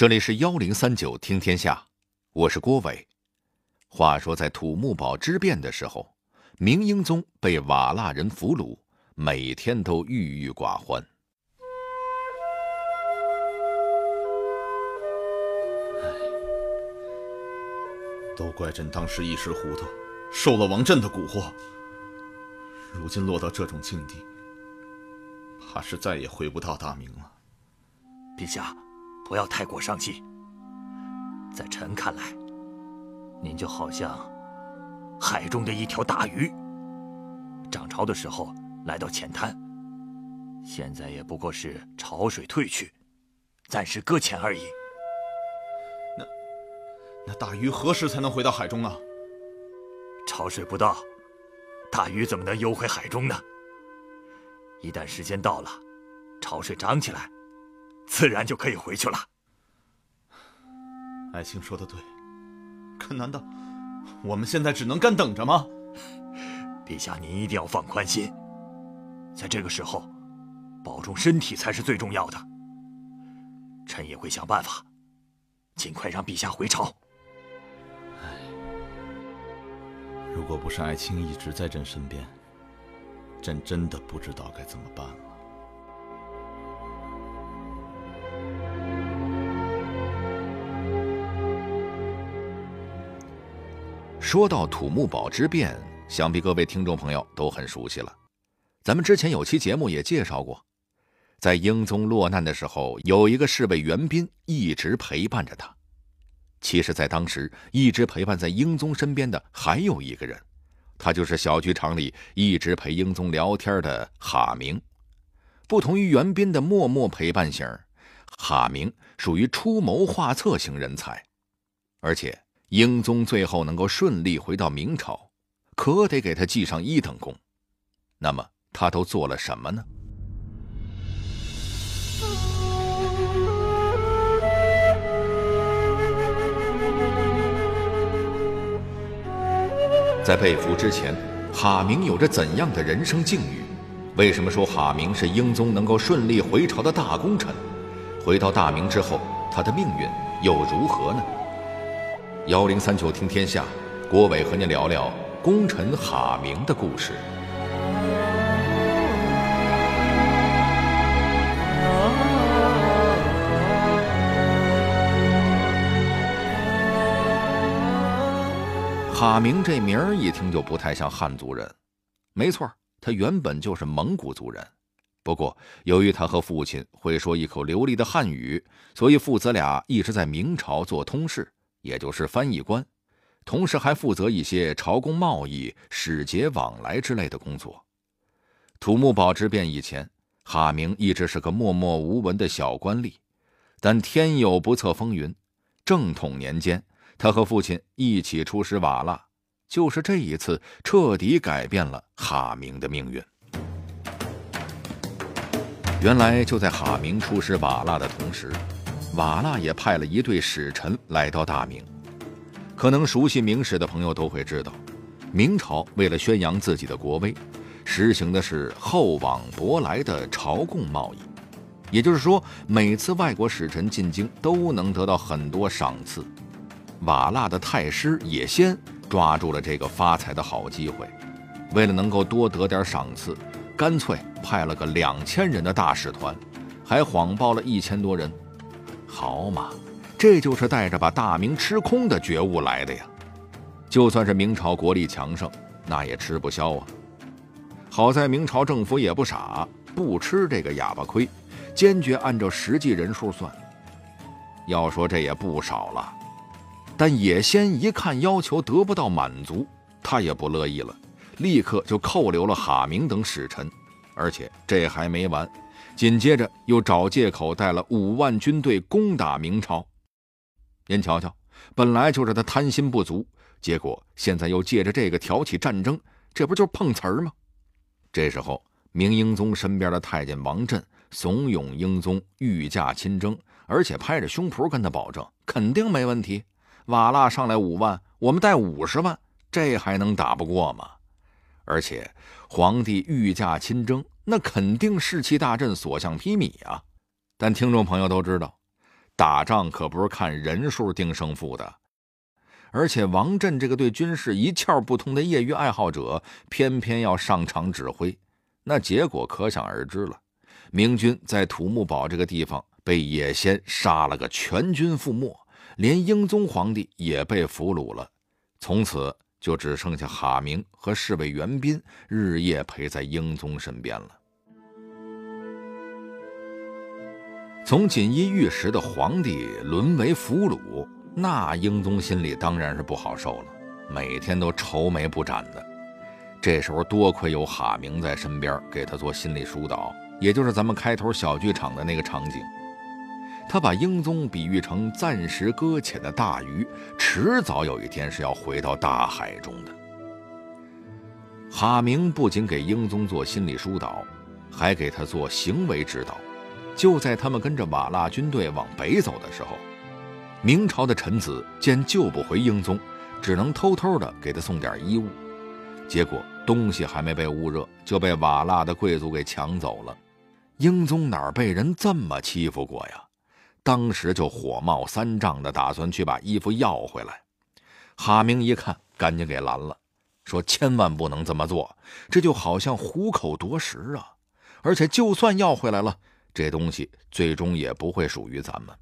这里是幺零三九听天下，我是郭伟。话说在土木堡之变的时候，明英宗被瓦剌人俘虏，每天都郁郁寡欢。都怪朕当时一时糊涂，受了王振的蛊惑。如今落到这种境地，怕是再也回不到大明了。陛下。不要太过伤心。在臣看来，您就好像海中的一条大鱼，涨潮的时候来到浅滩，现在也不过是潮水退去，暂时搁浅而已。那那大鱼何时才能回到海中啊？潮水不到，大鱼怎么能游回海中呢？一旦时间到了，潮水涨起来。自然就可以回去了。爱卿说的对，可难道我们现在只能干等着吗？陛下，您一定要放宽心，在这个时候，保重身体才是最重要的。臣也会想办法，尽快让陛下回朝。唉，如果不是爱卿一直在朕身边，朕真的不知道该怎么办了。说到土木堡之变，想必各位听众朋友都很熟悉了。咱们之前有期节目也介绍过，在英宗落难的时候，有一个侍卫袁彬一直陪伴着他。其实，在当时一直陪伴在英宗身边的还有一个人，他就是小剧场里一直陪英宗聊天的哈明。不同于袁彬的默默陪伴型，哈明属于出谋划策型人才，而且。英宗最后能够顺利回到明朝，可得给他记上一等功。那么他都做了什么呢？在被俘之前，哈明有着怎样的人生境遇？为什么说哈明是英宗能够顺利回朝的大功臣？回到大明之后，他的命运又如何呢？幺零三九听天下，郭伟和您聊聊功臣哈明的故事。哈明这名儿一听就不太像汉族人，没错，他原本就是蒙古族人。不过，由于他和父亲会说一口流利的汉语，所以父子俩一直在明朝做通事。也就是翻译官，同时还负责一些朝贡贸易、使节往来之类的工作。土木堡之变以前，哈明一直是个默默无闻的小官吏，但天有不测风云，正统年间，他和父亲一起出使瓦剌，就是这一次彻底改变了哈明的命运。原来就在哈明出使瓦剌的同时。瓦剌也派了一队使臣来到大明。可能熟悉明史的朋友都会知道，明朝为了宣扬自己的国威，实行的是厚往薄来的朝贡贸易。也就是说，每次外国使臣进京都能得到很多赏赐。瓦剌的太师也先抓住了这个发财的好机会，为了能够多得点赏赐，干脆派了个两千人的大使团，还谎报了一千多人。好嘛，这就是带着把大明吃空的觉悟来的呀！就算是明朝国力强盛，那也吃不消啊。好在明朝政府也不傻，不吃这个哑巴亏，坚决按照实际人数算。要说这也不少了，但野先一看要求得不到满足，他也不乐意了，立刻就扣留了哈明等使臣，而且这还没完。紧接着又找借口带了五万军队攻打明朝。您瞧瞧，本来就是他贪心不足，结果现在又借着这个挑起战争，这不就是碰瓷儿吗？这时候，明英宗身边的太监王振怂恿英宗御驾亲征，而且拍着胸脯跟他保证，肯定没问题。瓦剌上来五万，我们带五十万，这还能打不过吗？而且，皇帝御驾亲征。那肯定士气大振，所向披靡啊！但听众朋友都知道，打仗可不是看人数定胜负的。而且王震这个对军事一窍不通的业余爱好者，偏偏要上场指挥，那结果可想而知了。明军在土木堡这个地方被野先杀了个全军覆没，连英宗皇帝也被俘虏了。从此就只剩下哈明和侍卫袁彬日夜陪在英宗身边了。从锦衣玉食的皇帝沦为俘虏。那英宗心里当然是不好受了，每天都愁眉不展的。这时候多亏有哈明在身边给他做心理疏导，也就是咱们开头小剧场的那个场景。他把英宗比喻成暂时搁浅的大鱼，迟早有一天是要回到大海中的。哈明不仅给英宗做心理疏导，还给他做行为指导。就在他们跟着瓦剌军队往北走的时候。明朝的臣子见救不回英宗，只能偷偷的给他送点衣物，结果东西还没被捂热，就被瓦剌的贵族给抢走了。英宗哪被人这么欺负过呀？当时就火冒三丈的打算去把衣服要回来。哈明一看，赶紧给拦了，说：“千万不能这么做，这就好像虎口夺食啊！而且就算要回来了，这东西最终也不会属于咱们。”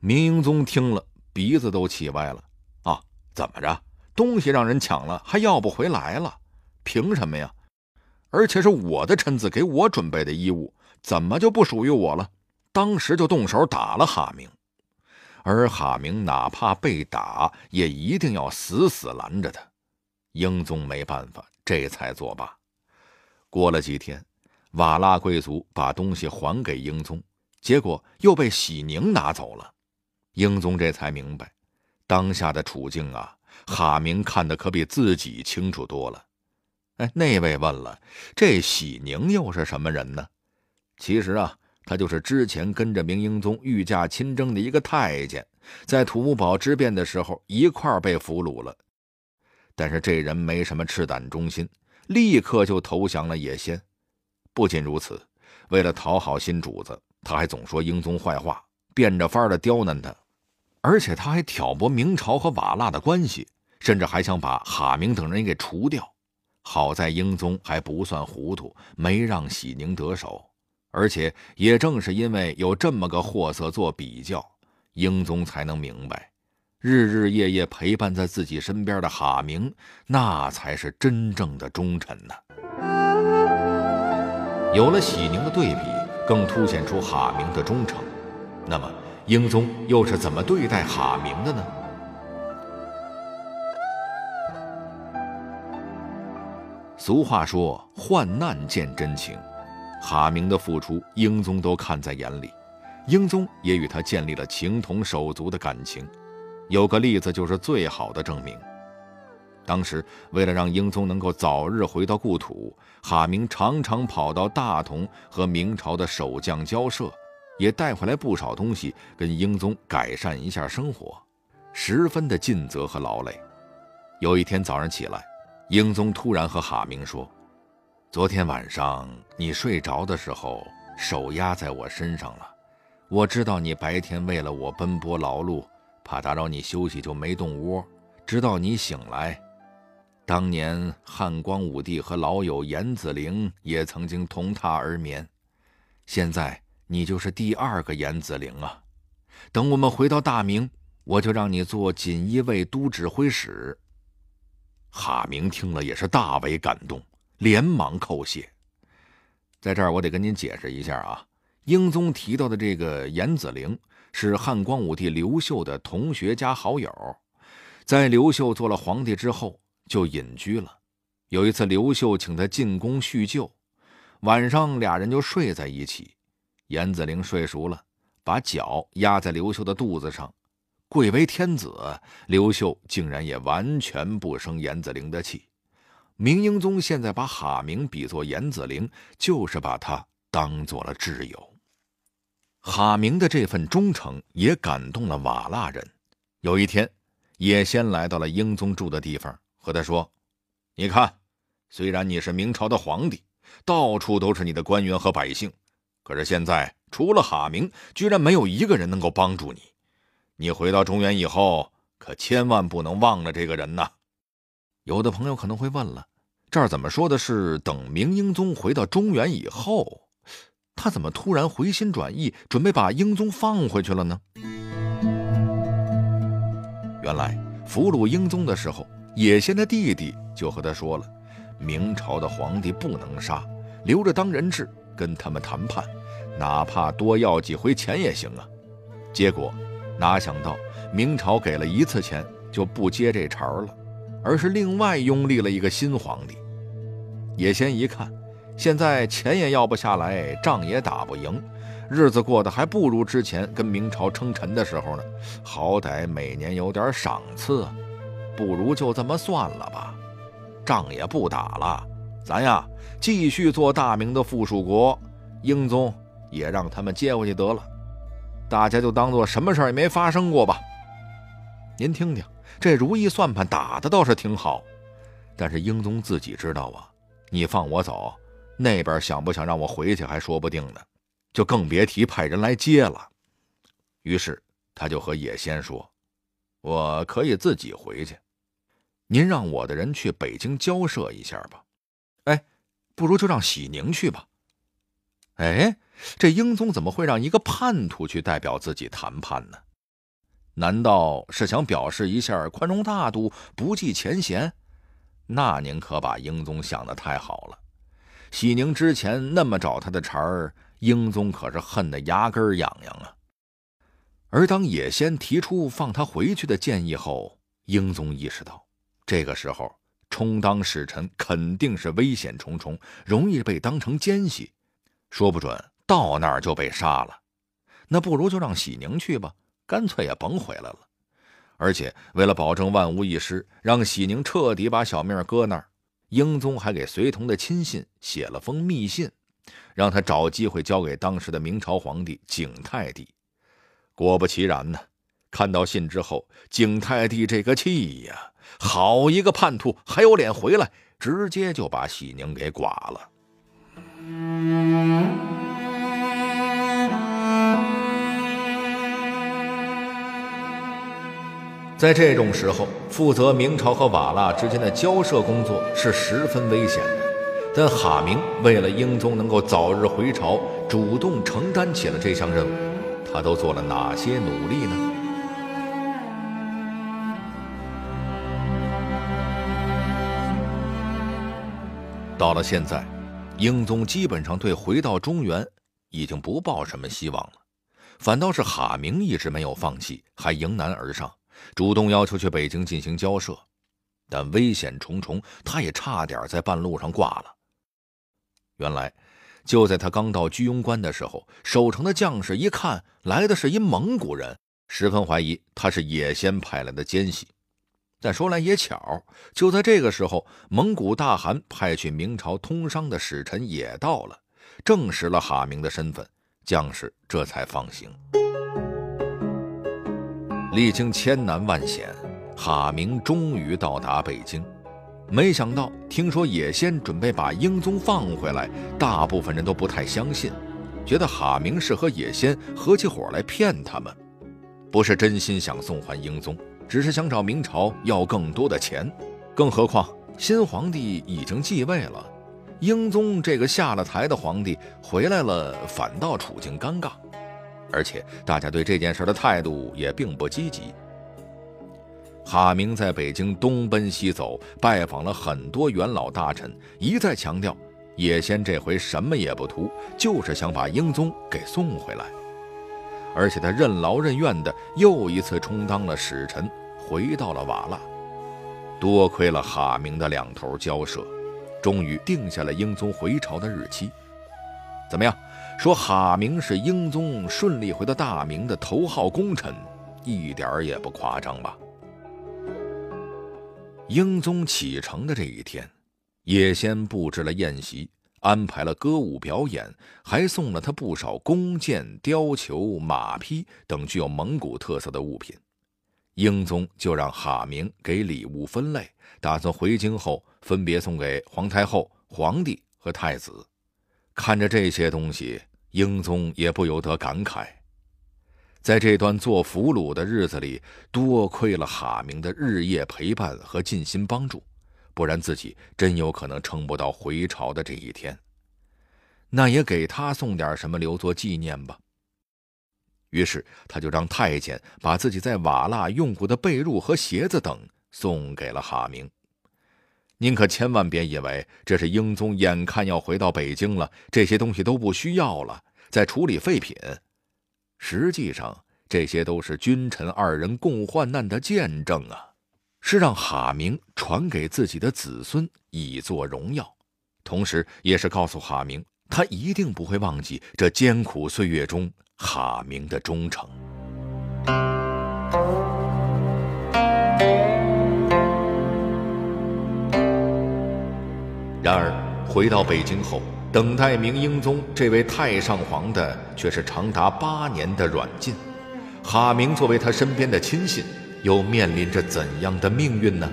明英宗听了，鼻子都气歪了。啊，怎么着？东西让人抢了，还要不回来了？凭什么呀？而且是我的臣子给我准备的衣物，怎么就不属于我了？当时就动手打了哈明。而哈明哪怕被打，也一定要死死拦着他。英宗没办法，这才作罢。过了几天，瓦剌贵族把东西还给英宗，结果又被喜宁拿走了。英宗这才明白，当下的处境啊，哈明看的可比自己清楚多了。哎，那位问了，这喜宁又是什么人呢？其实啊，他就是之前跟着明英宗御驾亲征的一个太监，在土木堡之变的时候一块被俘虏了。但是这人没什么赤胆忠心，立刻就投降了野先。不仅如此，为了讨好新主子，他还总说英宗坏话，变着法的刁难他。而且他还挑拨明朝和瓦剌的关系，甚至还想把哈明等人给除掉。好在英宗还不算糊涂，没让喜宁得手。而且也正是因为有这么个货色做比较，英宗才能明白，日日夜夜陪伴在自己身边的哈明，那才是真正的忠臣呢。有了喜宁的对比，更凸显出哈明的忠诚。那么。英宗又是怎么对待哈明的呢？俗话说“患难见真情”，哈明的付出，英宗都看在眼里，英宗也与他建立了情同手足的感情。有个例子就是最好的证明。当时为了让英宗能够早日回到故土，哈明常常跑到大同和明朝的守将交涉。也带回来不少东西，跟英宗改善一下生活，十分的尽责和劳累。有一天早上起来，英宗突然和哈明说：“昨天晚上你睡着的时候，手压在我身上了。我知道你白天为了我奔波劳碌，怕打扰你休息，就没动窝，直到你醒来。当年汉光武帝和老友严子陵也曾经同榻而眠，现在。”你就是第二个严子陵啊！等我们回到大明，我就让你做锦衣卫都指挥使。哈明听了也是大为感动，连忙叩谢。在这儿，我得跟您解释一下啊，英宗提到的这个严子陵是汉光武帝刘秀的同学加好友，在刘秀做了皇帝之后就隐居了。有一次，刘秀请他进宫叙旧，晚上俩人就睡在一起。严子陵睡熟了，把脚压在刘秀的肚子上。贵为天子，刘秀竟然也完全不生严子陵的气。明英宗现在把哈明比作严子陵，就是把他当做了挚友。哈明的这份忠诚也感动了瓦剌人。有一天，也先来到了英宗住的地方，和他说：“你看，虽然你是明朝的皇帝，到处都是你的官员和百姓。”可是现在除了哈明，居然没有一个人能够帮助你。你回到中原以后，可千万不能忘了这个人呐。有的朋友可能会问了，这儿怎么说的是等明英宗回到中原以后？他怎么突然回心转意，准备把英宗放回去了呢？原来俘虏英宗的时候，野仙的弟弟就和他说了，明朝的皇帝不能杀，留着当人质，跟他们谈判，哪怕多要几回钱也行啊。结果哪想到明朝给了一次钱就不接这茬了，而是另外拥立了一个新皇帝。野仙一看。现在钱也要不下来，仗也打不赢，日子过得还不如之前跟明朝称臣的时候呢。好歹每年有点赏赐，不如就这么算了吧。仗也不打了，咱呀继续做大明的附属国，英宗也让他们接回去得了，大家就当做什么事儿也没发生过吧。您听听，这如意算盘打的倒是挺好，但是英宗自己知道啊，你放我走。那边想不想让我回去还说不定呢，就更别提派人来接了。于是他就和野仙说：“我可以自己回去，您让我的人去北京交涉一下吧。哎，不如就让喜宁去吧。哎，这英宗怎么会让一个叛徒去代表自己谈判呢？难道是想表示一下宽容大度、不计前嫌？那您可把英宗想的太好了。”喜宁之前那么找他的茬儿，英宗可是恨得牙根痒痒啊。而当野仙提出放他回去的建议后，英宗意识到，这个时候充当使臣肯定是危险重重，容易被当成奸细，说不准到那儿就被杀了。那不如就让喜宁去吧，干脆也甭回来了。而且为了保证万无一失，让喜宁彻底把小命搁那儿。英宗还给随同的亲信写了封密信，让他找机会交给当时的明朝皇帝景泰帝。果不其然呢，看到信之后，景泰帝这个气呀，好一个叛徒，还有脸回来，直接就把喜宁给剐了。在这种时候，负责明朝和瓦剌之间的交涉工作是十分危险的。但哈明为了英宗能够早日回朝，主动承担起了这项任务。他都做了哪些努力呢？到了现在，英宗基本上对回到中原已经不抱什么希望了，反倒是哈明一直没有放弃，还迎难而上。主动要求去北京进行交涉，但危险重重，他也差点在半路上挂了。原来，就在他刚到居庸关的时候，守城的将士一看来的是一蒙古人，十分怀疑他是野仙派来的奸细。但说来也巧，就在这个时候，蒙古大汗派去明朝通商的使臣也到了，证实了哈明的身份，将士这才放行。历经千难万险，哈明终于到达北京。没想到，听说野仙准备把英宗放回来，大部分人都不太相信，觉得哈明是和野仙合起伙来骗他们，不是真心想送还英宗，只是想找明朝要更多的钱。更何况，新皇帝已经继位了，英宗这个下了台的皇帝回来了，反倒处境尴尬。而且大家对这件事的态度也并不积极。哈明在北京东奔西走，拜访了很多元老大臣，一再强调野仙这回什么也不图，就是想把英宗给送回来。而且他任劳任怨的又一次充当了使臣，回到了瓦剌。多亏了哈明的两头交涉，终于定下了英宗回朝的日期。怎么样？说哈明是英宗顺利回到大明的头号功臣，一点儿也不夸张吧？英宗启程的这一天，也先布置了宴席，安排了歌舞表演，还送了他不少弓箭、貂裘、马匹等具有蒙古特色的物品。英宗就让哈明给礼物分类，打算回京后分别送给皇太后、皇帝和太子。看着这些东西。英宗也不由得感慨，在这段做俘虏的日子里，多亏了哈明的日夜陪伴和尽心帮助，不然自己真有可能撑不到回朝的这一天。那也给他送点什么留作纪念吧。于是他就让太监把自己在瓦剌用过的被褥和鞋子等送给了哈明。您可千万别以为这是英宗眼看要回到北京了，这些东西都不需要了，在处理废品。实际上，这些都是君臣二人共患难的见证啊，是让哈明传给自己的子孙以作荣耀，同时也是告诉哈明，他一定不会忘记这艰苦岁月中哈明的忠诚。然而，回到北京后，等待明英宗这位太上皇的却是长达八年的软禁。哈明作为他身边的亲信，又面临着怎样的命运呢？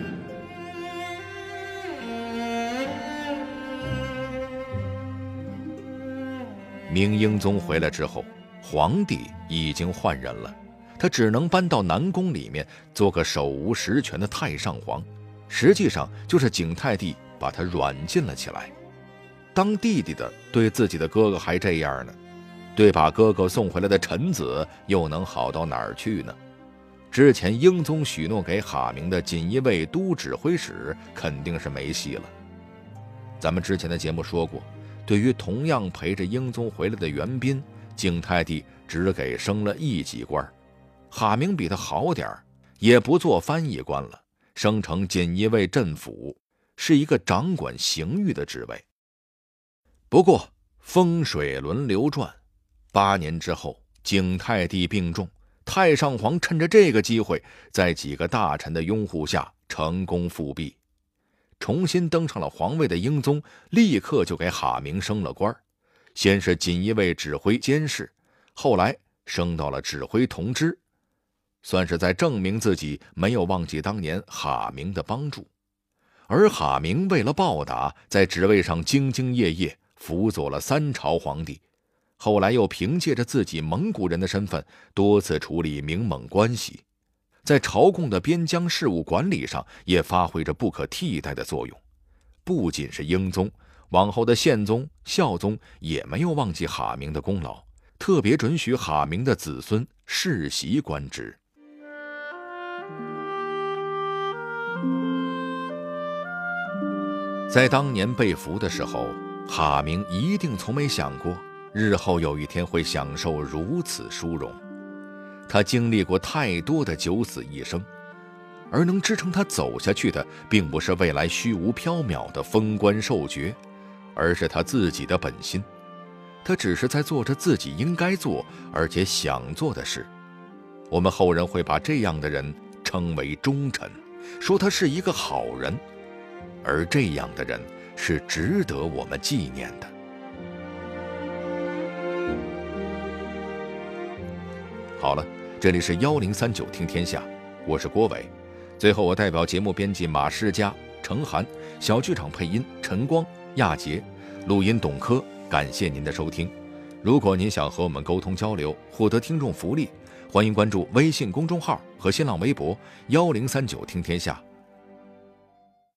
明英宗回来之后，皇帝已经换人了，他只能搬到南宫里面做个手无实权的太上皇，实际上就是景泰帝。把他软禁了起来，当弟弟的对自己的哥哥还这样呢，对把哥哥送回来的臣子又能好到哪儿去呢？之前英宗许诺给哈明的锦衣卫都指挥使肯定是没戏了。咱们之前的节目说过，对于同样陪着英宗回来的袁彬，景泰帝只给升了一级官哈明比他好点儿也不做翻译官了，升成锦衣卫镇抚。是一个掌管刑狱的职位。不过风水轮流转，八年之后，景泰帝病重，太上皇趁着这个机会，在几个大臣的拥护下成功复辟，重新登上了皇位的英宗立刻就给哈明升了官儿先是锦衣卫指挥监视，后来升到了指挥同知，算是在证明自己没有忘记当年哈明的帮助。而哈明为了报答，在职位上兢兢业业，辅佐了三朝皇帝。后来又凭借着自己蒙古人的身份，多次处理明蒙关系，在朝贡的边疆事务管理上也发挥着不可替代的作用。不仅是英宗，往后的宪宗、孝宗也没有忘记哈明的功劳，特别准许哈明的子孙世袭官职。在当年被俘的时候，哈明一定从没想过日后有一天会享受如此殊荣。他经历过太多的九死一生，而能支撑他走下去的，并不是未来虚无缥缈的封官受爵，而是他自己的本心。他只是在做着自己应该做而且想做的事。我们后人会把这样的人称为忠臣，说他是一个好人。而这样的人是值得我们纪念的。好了，这里是幺零三九听天下，我是郭伟。最后，我代表节目编辑马世佳、程涵，小剧场配音陈光、亚杰，录音董珂。感谢您的收听。如果您想和我们沟通交流，获得听众福利，欢迎关注微信公众号和新浪微博幺零三九听天下。